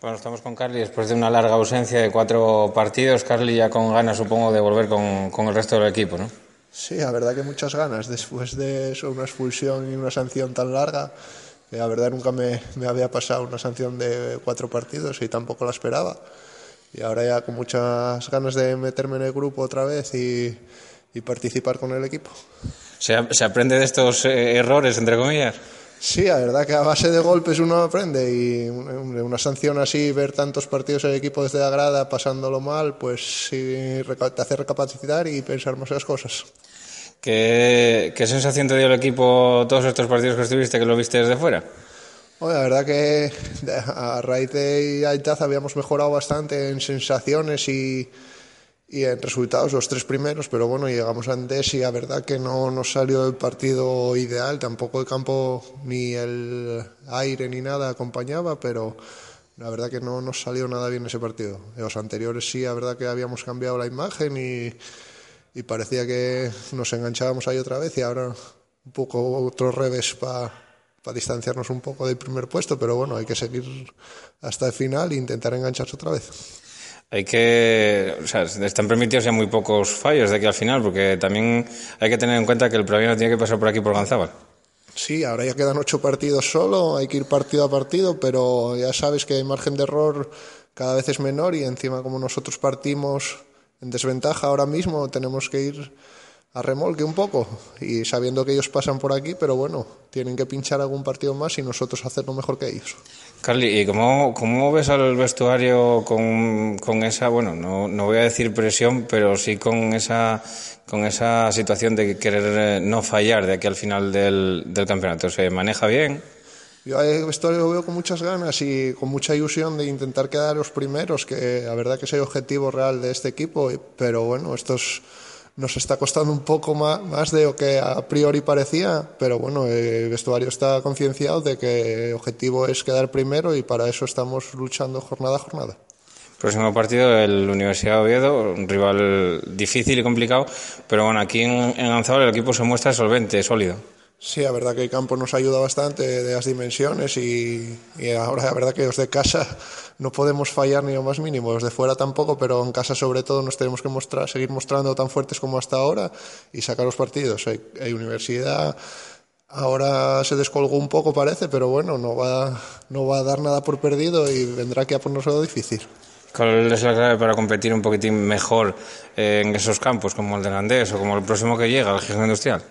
Bueno, estamos con Carly después de una larga ausencia de cuatro partidos. Carly ya con ganas, supongo, de volver con, con el resto del equipo, ¿no? Sí, la verdad que muchas ganas. Después de eso, una expulsión y una sanción tan larga, que la verdad nunca me, me había pasado una sanción de cuatro partidos y tampoco la esperaba. Y ahora ya con muchas ganas de meterme en el grupo otra vez y, y participar con el equipo. ¿Se, ¿Se, aprende de estos eh, errores, entre comillas? Sí, la verdad que a base de golpes uno aprende y una sanción así, ver tantos partidos en el equipo desde la grada pasándolo mal, pues sí, te hace recapacitar y pensar más las cosas. ¿Qué, ¿Qué, sensación te dio el equipo todos estos partidos que estuviste, que lo viste desde fuera? Bueno, la verdad que a raíz de Aitaz habíamos mejorado bastante en sensaciones y, y en resultados los tres primeros, pero bueno, llegamos a Andes y la verdad que no nos salió el partido ideal, tampoco el campo ni el aire ni nada acompañaba, pero la verdad que no nos salió nada bien ese partido. Los anteriores sí, la verdad que habíamos cambiado la imagen y, parecía que nos enganchábamos ahí otra vez y ahora un poco otro revés para pa distanciarnos un poco del primer puesto, pero bueno, hay que seguir hasta el final e intentar engancharse otra vez hay que, o sea, están permitidos ya muy pocos fallos de aquí al final, porque también hay que tener en cuenta que el no tiene que pasar por aquí por Ganzábal. Sí, ahora ya quedan ocho partidos solo, hay que ir partido a partido, pero ya sabes que el margen de error cada vez es menor y encima como nosotros partimos en desventaja ahora mismo, tenemos que ir a remolque un poco y sabiendo que ellos pasan por aquí, pero bueno, tienen que pinchar algún partido más y nosotros hacerlo mejor que ellos. Carly, ¿y cómo, cómo ves al vestuario con, con esa, bueno, no, no, voy a decir presión, pero sí con esa, con esa situación de querer eh, no fallar de aquí al final del, del campeonato? ¿Se maneja bien? Yo el vestuario lo veo con muchas ganas y con mucha ilusión de intentar quedar los primeros, que la verdad que es el objetivo real de este equipo, pero bueno, estos nos está costando un poco más, de lo que a priori parecía, pero bueno, el vestuario está concienciado de que el objetivo es quedar primero y para eso estamos luchando jornada a jornada. Próximo partido, el Universidad de Oviedo, un rival difícil y complicado, pero bueno, aquí en, en el equipo se muestra solvente, sólido. Sí, la verdad que el campo nos ayuda bastante de las dimensiones y, ahora la verdad que los de casa no podemos fallar ni lo más mínimo, los de fuera tampoco, pero en casa sobre todo nos tenemos que mostrar, seguir mostrando tan fuertes como hasta ahora y sacar los partidos. Hay, universidad, ahora se descolgó un poco parece, pero bueno, no va, no va a dar nada por perdido y vendrá que a ponernos difícil. ¿Cuál es la clave para competir un poquitín mejor en esos campos, como el de Landés o como el próximo que llega, el Gijón Industrial?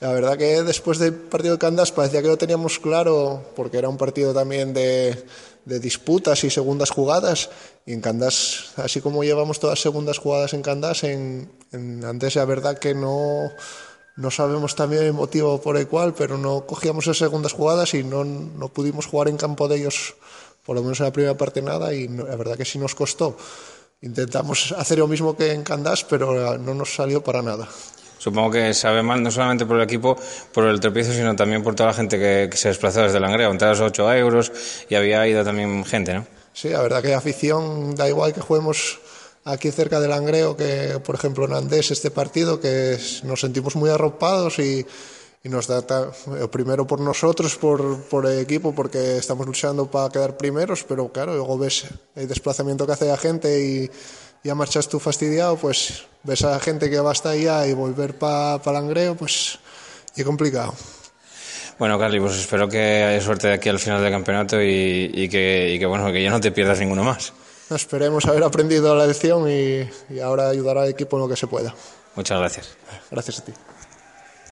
La verdad que después del partido de Candas parecía que lo teníamos claro, porque era un partido también de, de disputas y segundas jugadas. Y en Candas, así como llevamos todas segundas jugadas en Candas, en, en antes la verdad que no, no sabemos también el motivo por el cual, pero no cogíamos esas segundas jugadas y no, no pudimos jugar en campo de ellos, por lo menos en la primera parte nada, y no, la verdad que sí nos costó. Intentamos hacer lo mismo que en Candas, pero no nos salió para nada. Supongo que sabe mal no solamente por el equipo, por el tropiezo, sino también por toda la gente que, que se desplazó desde Langreo. Entradas 8 euros y había ido también gente, ¿no? Sí, la verdad que afición da igual que juguemos aquí cerca de Langreo que, por ejemplo, en Andés este partido, que nos sentimos muy arropados y, y nos da primero por nosotros, por, por el equipo, porque estamos luchando para quedar primeros, pero claro, luego ves el desplazamiento que hace la gente y ya marchas tú fastidiado, pues ves a la gente que va hasta allá y volver para pa Langreo, pues es complicado. Bueno, Carly, pues espero que haya suerte de aquí al final del campeonato y, y, que, y que, bueno, que ya no te pierdas ninguno más. Esperemos haber aprendido la lección y, y ahora ayudar al equipo en lo que se pueda. Muchas gracias. Gracias a ti.